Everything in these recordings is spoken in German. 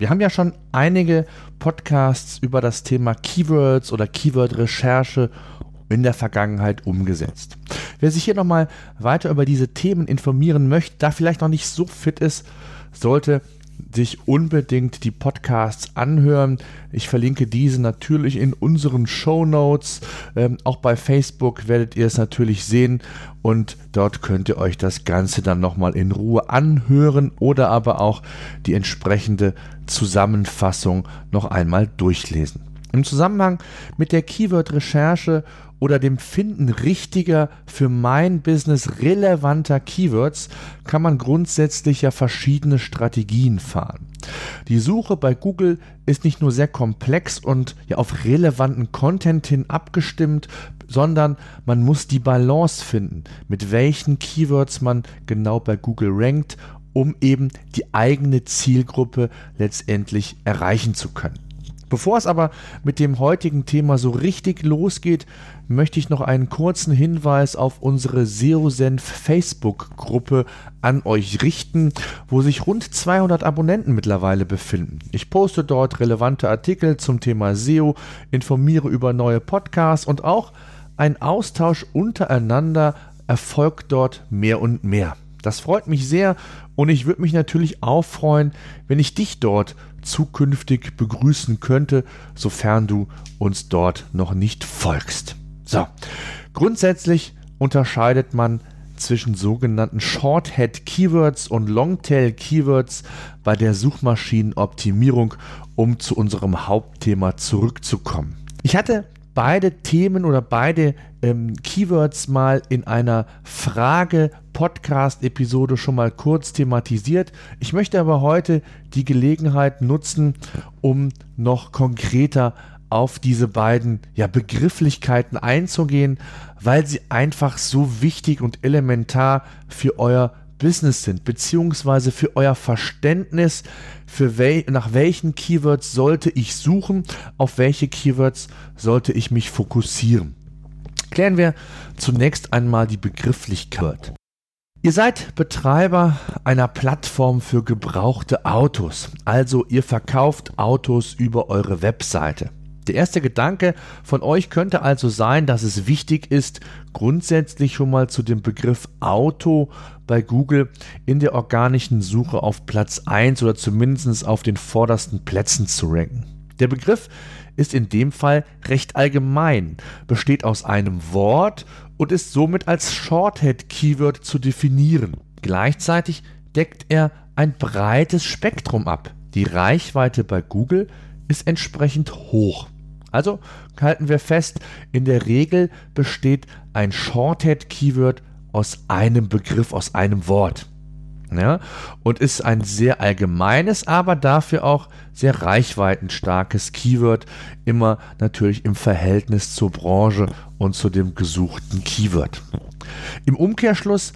Wir haben ja schon einige Podcasts über das Thema Keywords oder Keyword-Recherche in der Vergangenheit umgesetzt. Wer sich hier nochmal weiter über diese Themen informieren möchte, da vielleicht noch nicht so fit ist, sollte sich unbedingt die Podcasts anhören. Ich verlinke diese natürlich in unseren Show Notes. Ähm, auch bei Facebook werdet ihr es natürlich sehen und dort könnt ihr euch das Ganze dann nochmal in Ruhe anhören oder aber auch die entsprechende Zusammenfassung noch einmal durchlesen. Im Zusammenhang mit der Keyword-Recherche oder dem Finden richtiger für mein Business relevanter Keywords kann man grundsätzlich ja verschiedene Strategien fahren. Die Suche bei Google ist nicht nur sehr komplex und ja auf relevanten Content hin abgestimmt, sondern man muss die Balance finden, mit welchen Keywords man genau bei Google rankt, um eben die eigene Zielgruppe letztendlich erreichen zu können. Bevor es aber mit dem heutigen Thema so richtig losgeht, möchte ich noch einen kurzen Hinweis auf unsere SEOsenf Facebook-Gruppe an euch richten, wo sich rund 200 Abonnenten mittlerweile befinden. Ich poste dort relevante Artikel zum Thema SEO, informiere über neue Podcasts und auch ein Austausch untereinander erfolgt dort mehr und mehr. Das freut mich sehr und ich würde mich natürlich auch freuen, wenn ich dich dort zukünftig begrüßen könnte, sofern du uns dort noch nicht folgst. So, grundsätzlich unterscheidet man zwischen sogenannten Shorthead Keywords und Longtail Keywords bei der Suchmaschinenoptimierung, um zu unserem Hauptthema zurückzukommen. Ich hatte beide Themen oder beide ähm, Keywords mal in einer Frage-Podcast-Episode schon mal kurz thematisiert. Ich möchte aber heute die Gelegenheit nutzen, um noch konkreter auf diese beiden ja, Begrifflichkeiten einzugehen, weil sie einfach so wichtig und elementar für euer Business sind, beziehungsweise für euer Verständnis, für wel nach welchen Keywords sollte ich suchen, auf welche Keywords sollte ich mich fokussieren. Klären wir zunächst einmal die Begrifflichkeit. Ihr seid Betreiber einer Plattform für gebrauchte Autos, also ihr verkauft Autos über eure Webseite. Der erste Gedanke von euch könnte also sein, dass es wichtig ist, grundsätzlich schon mal zu dem Begriff Auto bei Google in der organischen Suche auf Platz 1 oder zumindest auf den vordersten Plätzen zu ranken. Der Begriff ist in dem Fall recht allgemein, besteht aus einem Wort und ist somit als Shorthead-Keyword zu definieren. Gleichzeitig deckt er ein breites Spektrum ab. Die Reichweite bei Google ist entsprechend hoch. Also halten wir fest, in der Regel besteht ein Shorthead-Keyword aus einem Begriff, aus einem Wort. Ja, und ist ein sehr allgemeines, aber dafür auch sehr reichweitenstarkes Keyword, immer natürlich im Verhältnis zur Branche und zu dem gesuchten Keyword. Im Umkehrschluss,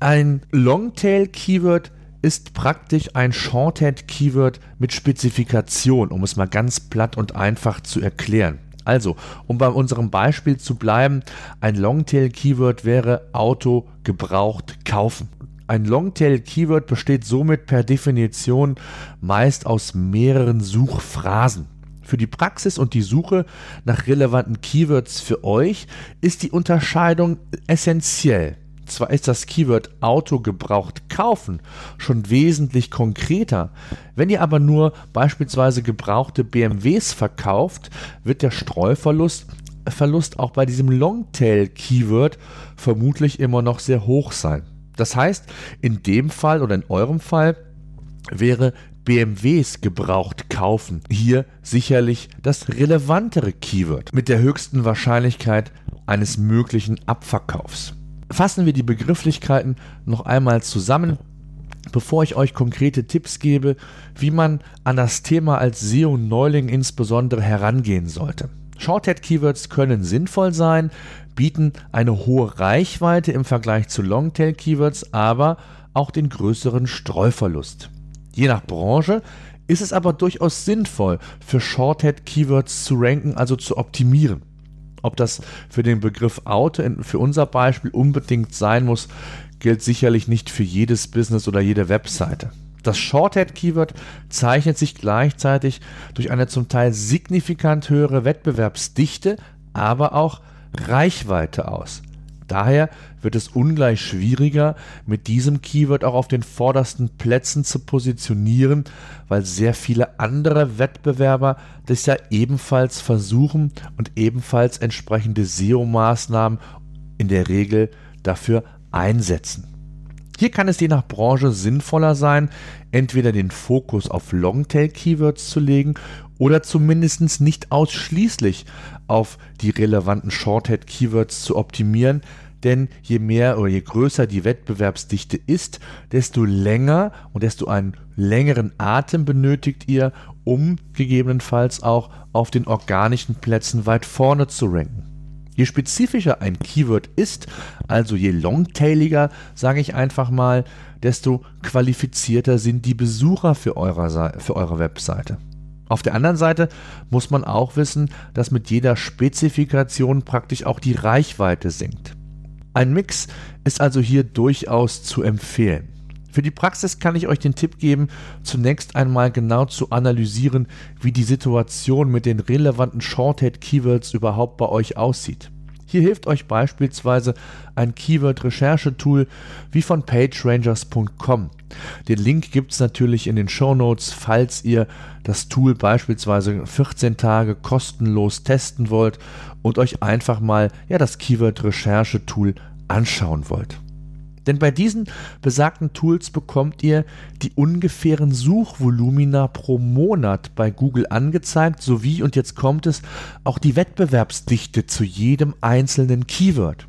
ein Longtail-Keyword ist praktisch ein Shorthead-Keyword mit Spezifikation, um es mal ganz platt und einfach zu erklären. Also, um bei unserem Beispiel zu bleiben, ein Longtail-Keyword wäre Auto gebraucht kaufen. Ein Longtail-Keyword besteht somit per Definition meist aus mehreren Suchphrasen. Für die Praxis und die Suche nach relevanten Keywords für euch ist die Unterscheidung essentiell. Zwar ist das Keyword Auto gebraucht kaufen schon wesentlich konkreter. Wenn ihr aber nur beispielsweise gebrauchte BMWs verkauft, wird der Streuverlust Verlust auch bei diesem Longtail-Keyword vermutlich immer noch sehr hoch sein. Das heißt, in dem Fall oder in eurem Fall wäre BMWs gebraucht kaufen hier sicherlich das relevantere Keyword mit der höchsten Wahrscheinlichkeit eines möglichen Abverkaufs. Fassen wir die Begrifflichkeiten noch einmal zusammen. bevor ich euch konkrete Tipps gebe, wie man an das Thema als SEO-Neuling insbesondere herangehen sollte. Shorthead-Keywords können sinnvoll sein, bieten eine hohe Reichweite im Vergleich zu Longtail-Keywords, aber auch den größeren Streuverlust. Je nach Branche ist es aber durchaus sinnvoll, für Shorthead-Keywords zu ranken, also zu optimieren. Ob das für den Begriff Auto für unser Beispiel unbedingt sein muss, gilt sicherlich nicht für jedes Business oder jede Webseite. Das Shorthead-Keyword zeichnet sich gleichzeitig durch eine zum Teil signifikant höhere Wettbewerbsdichte, aber auch Reichweite aus. Daher wird es ungleich schwieriger, mit diesem Keyword auch auf den vordersten Plätzen zu positionieren, weil sehr viele andere Wettbewerber das ja ebenfalls versuchen und ebenfalls entsprechende SEO-Maßnahmen in der Regel dafür einsetzen. Hier kann es je nach Branche sinnvoller sein, entweder den Fokus auf Longtail-Keywords zu legen oder zumindest nicht ausschließlich auf die relevanten Shorthead-Keywords zu optimieren, denn je mehr oder je größer die Wettbewerbsdichte ist, desto länger und desto einen längeren Atem benötigt ihr, um gegebenenfalls auch auf den organischen Plätzen weit vorne zu ranken. Je spezifischer ein Keyword ist, also je longtailiger, sage ich einfach mal, desto qualifizierter sind die Besucher für, eure, für eure Webseite. Auf der anderen Seite muss man auch wissen, dass mit jeder Spezifikation praktisch auch die Reichweite sinkt. Ein Mix ist also hier durchaus zu empfehlen. Für die Praxis kann ich euch den Tipp geben, zunächst einmal genau zu analysieren, wie die Situation mit den relevanten Shorthead-Keywords überhaupt bei euch aussieht. Hier hilft euch beispielsweise ein Keyword-Recherchetool wie von pagerangers.com. Den Link gibt es natürlich in den Show Notes, falls ihr das Tool beispielsweise 14 Tage kostenlos testen wollt und euch einfach mal ja, das Keyword-Recherchetool anschauen wollt. Denn bei diesen besagten Tools bekommt ihr die ungefähren Suchvolumina pro Monat bei Google angezeigt, sowie, und jetzt kommt es, auch die Wettbewerbsdichte zu jedem einzelnen Keyword.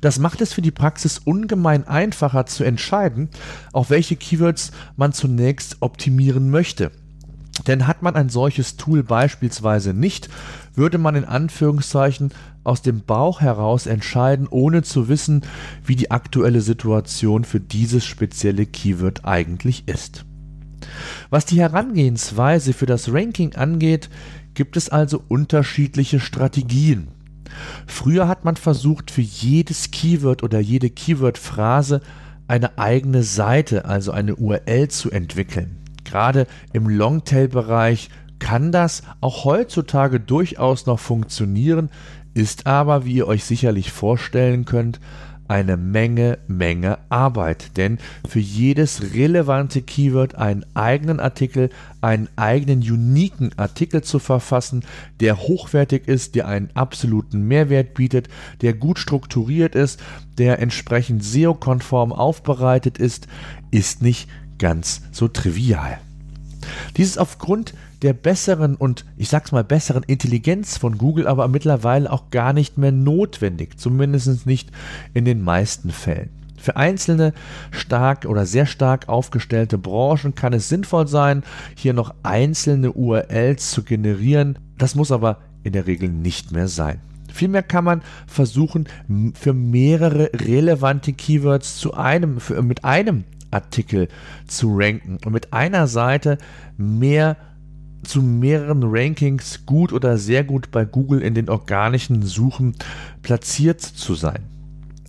Das macht es für die Praxis ungemein einfacher zu entscheiden, auf welche Keywords man zunächst optimieren möchte. Denn hat man ein solches Tool beispielsweise nicht, würde man in Anführungszeichen aus dem Bauch heraus entscheiden, ohne zu wissen, wie die aktuelle Situation für dieses spezielle Keyword eigentlich ist. Was die Herangehensweise für das Ranking angeht, gibt es also unterschiedliche Strategien. Früher hat man versucht, für jedes Keyword oder jede Keyword-Phrase eine eigene Seite, also eine URL zu entwickeln. Gerade im Longtail-Bereich kann das auch heutzutage durchaus noch funktionieren, ist aber, wie ihr euch sicherlich vorstellen könnt, eine Menge, Menge Arbeit. Denn für jedes relevante Keyword einen eigenen Artikel, einen eigenen uniken Artikel zu verfassen, der hochwertig ist, der einen absoluten Mehrwert bietet, der gut strukturiert ist, der entsprechend SEO-konform aufbereitet ist, ist nicht ganz so trivial. Dies ist aufgrund der besseren und ich sag's mal besseren Intelligenz von Google aber mittlerweile auch gar nicht mehr notwendig, zumindest nicht in den meisten Fällen. Für einzelne stark oder sehr stark aufgestellte Branchen kann es sinnvoll sein, hier noch einzelne URLs zu generieren. Das muss aber in der Regel nicht mehr sein. Vielmehr kann man versuchen, für mehrere relevante Keywords zu einem, für, mit einem Artikel zu ranken und mit einer Seite mehr zu mehreren Rankings gut oder sehr gut bei Google in den organischen Suchen platziert zu sein.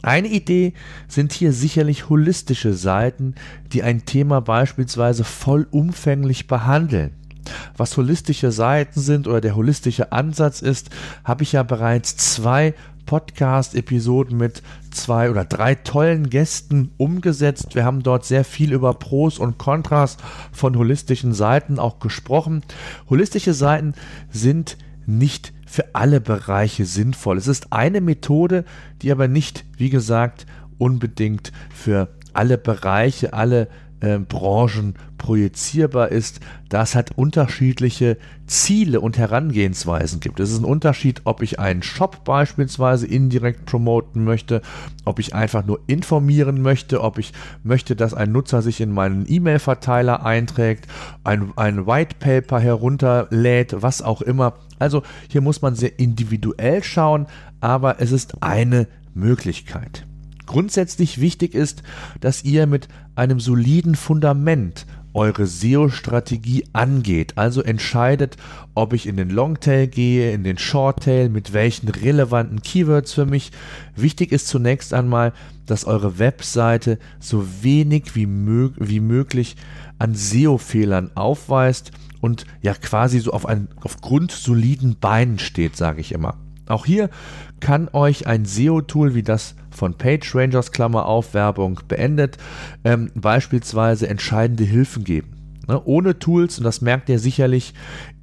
Eine Idee sind hier sicherlich holistische Seiten, die ein Thema beispielsweise vollumfänglich behandeln. Was holistische Seiten sind oder der holistische Ansatz ist, habe ich ja bereits zwei Podcast-Episoden mit zwei oder drei tollen Gästen umgesetzt. Wir haben dort sehr viel über Pros und Kontras von holistischen Seiten auch gesprochen. Holistische Seiten sind nicht für alle Bereiche sinnvoll. Es ist eine Methode, die aber nicht, wie gesagt, unbedingt für alle Bereiche, alle äh, Branchen projizierbar ist, da es halt unterschiedliche Ziele und Herangehensweisen gibt. Es ist ein Unterschied, ob ich einen Shop beispielsweise indirekt promoten möchte, ob ich einfach nur informieren möchte, ob ich möchte, dass ein Nutzer sich in meinen E-Mail-Verteiler einträgt, ein, ein White Paper herunterlädt, was auch immer. Also hier muss man sehr individuell schauen, aber es ist eine Möglichkeit. Grundsätzlich wichtig ist, dass ihr mit einem soliden Fundament eure SEO-Strategie angeht. Also entscheidet, ob ich in den Longtail gehe, in den Shorttail, mit welchen relevanten Keywords für mich. Wichtig ist zunächst einmal, dass eure Webseite so wenig wie, mög wie möglich an SEO-Fehlern aufweist und ja quasi so auf, ein, auf grundsoliden Beinen steht, sage ich immer. Auch hier kann euch ein SEO-Tool wie das von PageRangers Klammer auf Werbung beendet, ähm, beispielsweise entscheidende Hilfen geben. Ne, ohne Tools, und das merkt ihr sicherlich,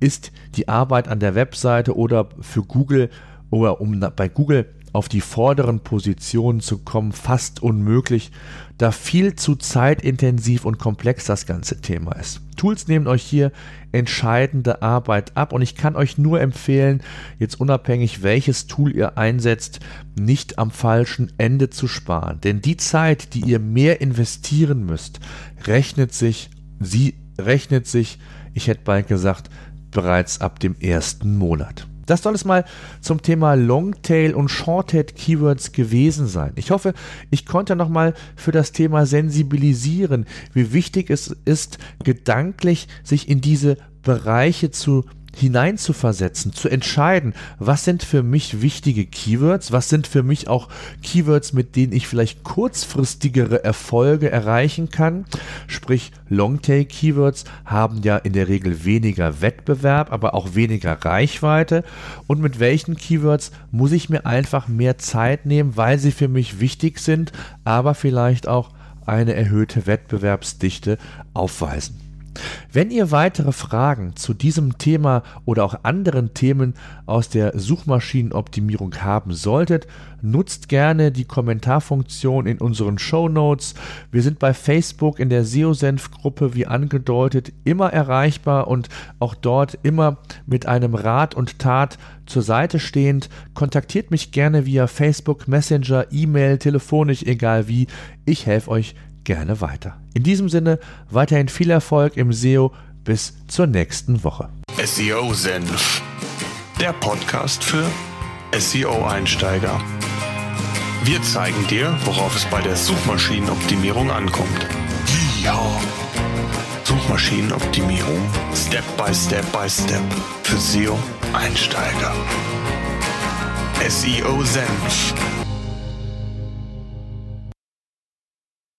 ist die Arbeit an der Webseite oder für Google oder um bei Google auf die vorderen Positionen zu kommen, fast unmöglich, da viel zu zeitintensiv und komplex das ganze Thema ist. Tools nehmen euch hier entscheidende Arbeit ab und ich kann euch nur empfehlen, jetzt unabhängig welches Tool ihr einsetzt, nicht am falschen Ende zu sparen. Denn die Zeit, die ihr mehr investieren müsst, rechnet sich, sie rechnet sich, ich hätte bald gesagt, bereits ab dem ersten Monat. Das soll es mal zum Thema Longtail und Shorthead Keywords gewesen sein. Ich hoffe, ich konnte nochmal für das Thema sensibilisieren, wie wichtig es ist, gedanklich sich in diese Bereiche zu hineinzuversetzen, zu entscheiden, was sind für mich wichtige Keywords, was sind für mich auch Keywords, mit denen ich vielleicht kurzfristigere Erfolge erreichen kann. Sprich, Longtail-Keywords haben ja in der Regel weniger Wettbewerb, aber auch weniger Reichweite. Und mit welchen Keywords muss ich mir einfach mehr Zeit nehmen, weil sie für mich wichtig sind, aber vielleicht auch eine erhöhte Wettbewerbsdichte aufweisen. Wenn ihr weitere Fragen zu diesem Thema oder auch anderen Themen aus der Suchmaschinenoptimierung haben solltet, nutzt gerne die Kommentarfunktion in unseren Show Notes. Wir sind bei Facebook in der SEO-Senf-Gruppe wie angedeutet immer erreichbar und auch dort immer mit einem Rat und Tat zur Seite stehend. Kontaktiert mich gerne via Facebook, Messenger, E-Mail, telefonisch, egal wie. Ich helfe euch gerne weiter. In diesem Sinne weiterhin viel Erfolg im SEO. Bis zur nächsten Woche. SEO Senf, der Podcast für SEO-Einsteiger. Wir zeigen dir, worauf es bei der Suchmaschinenoptimierung ankommt. Ja. Suchmaschinenoptimierung Step by Step by Step für SEO-Einsteiger. SEO Senf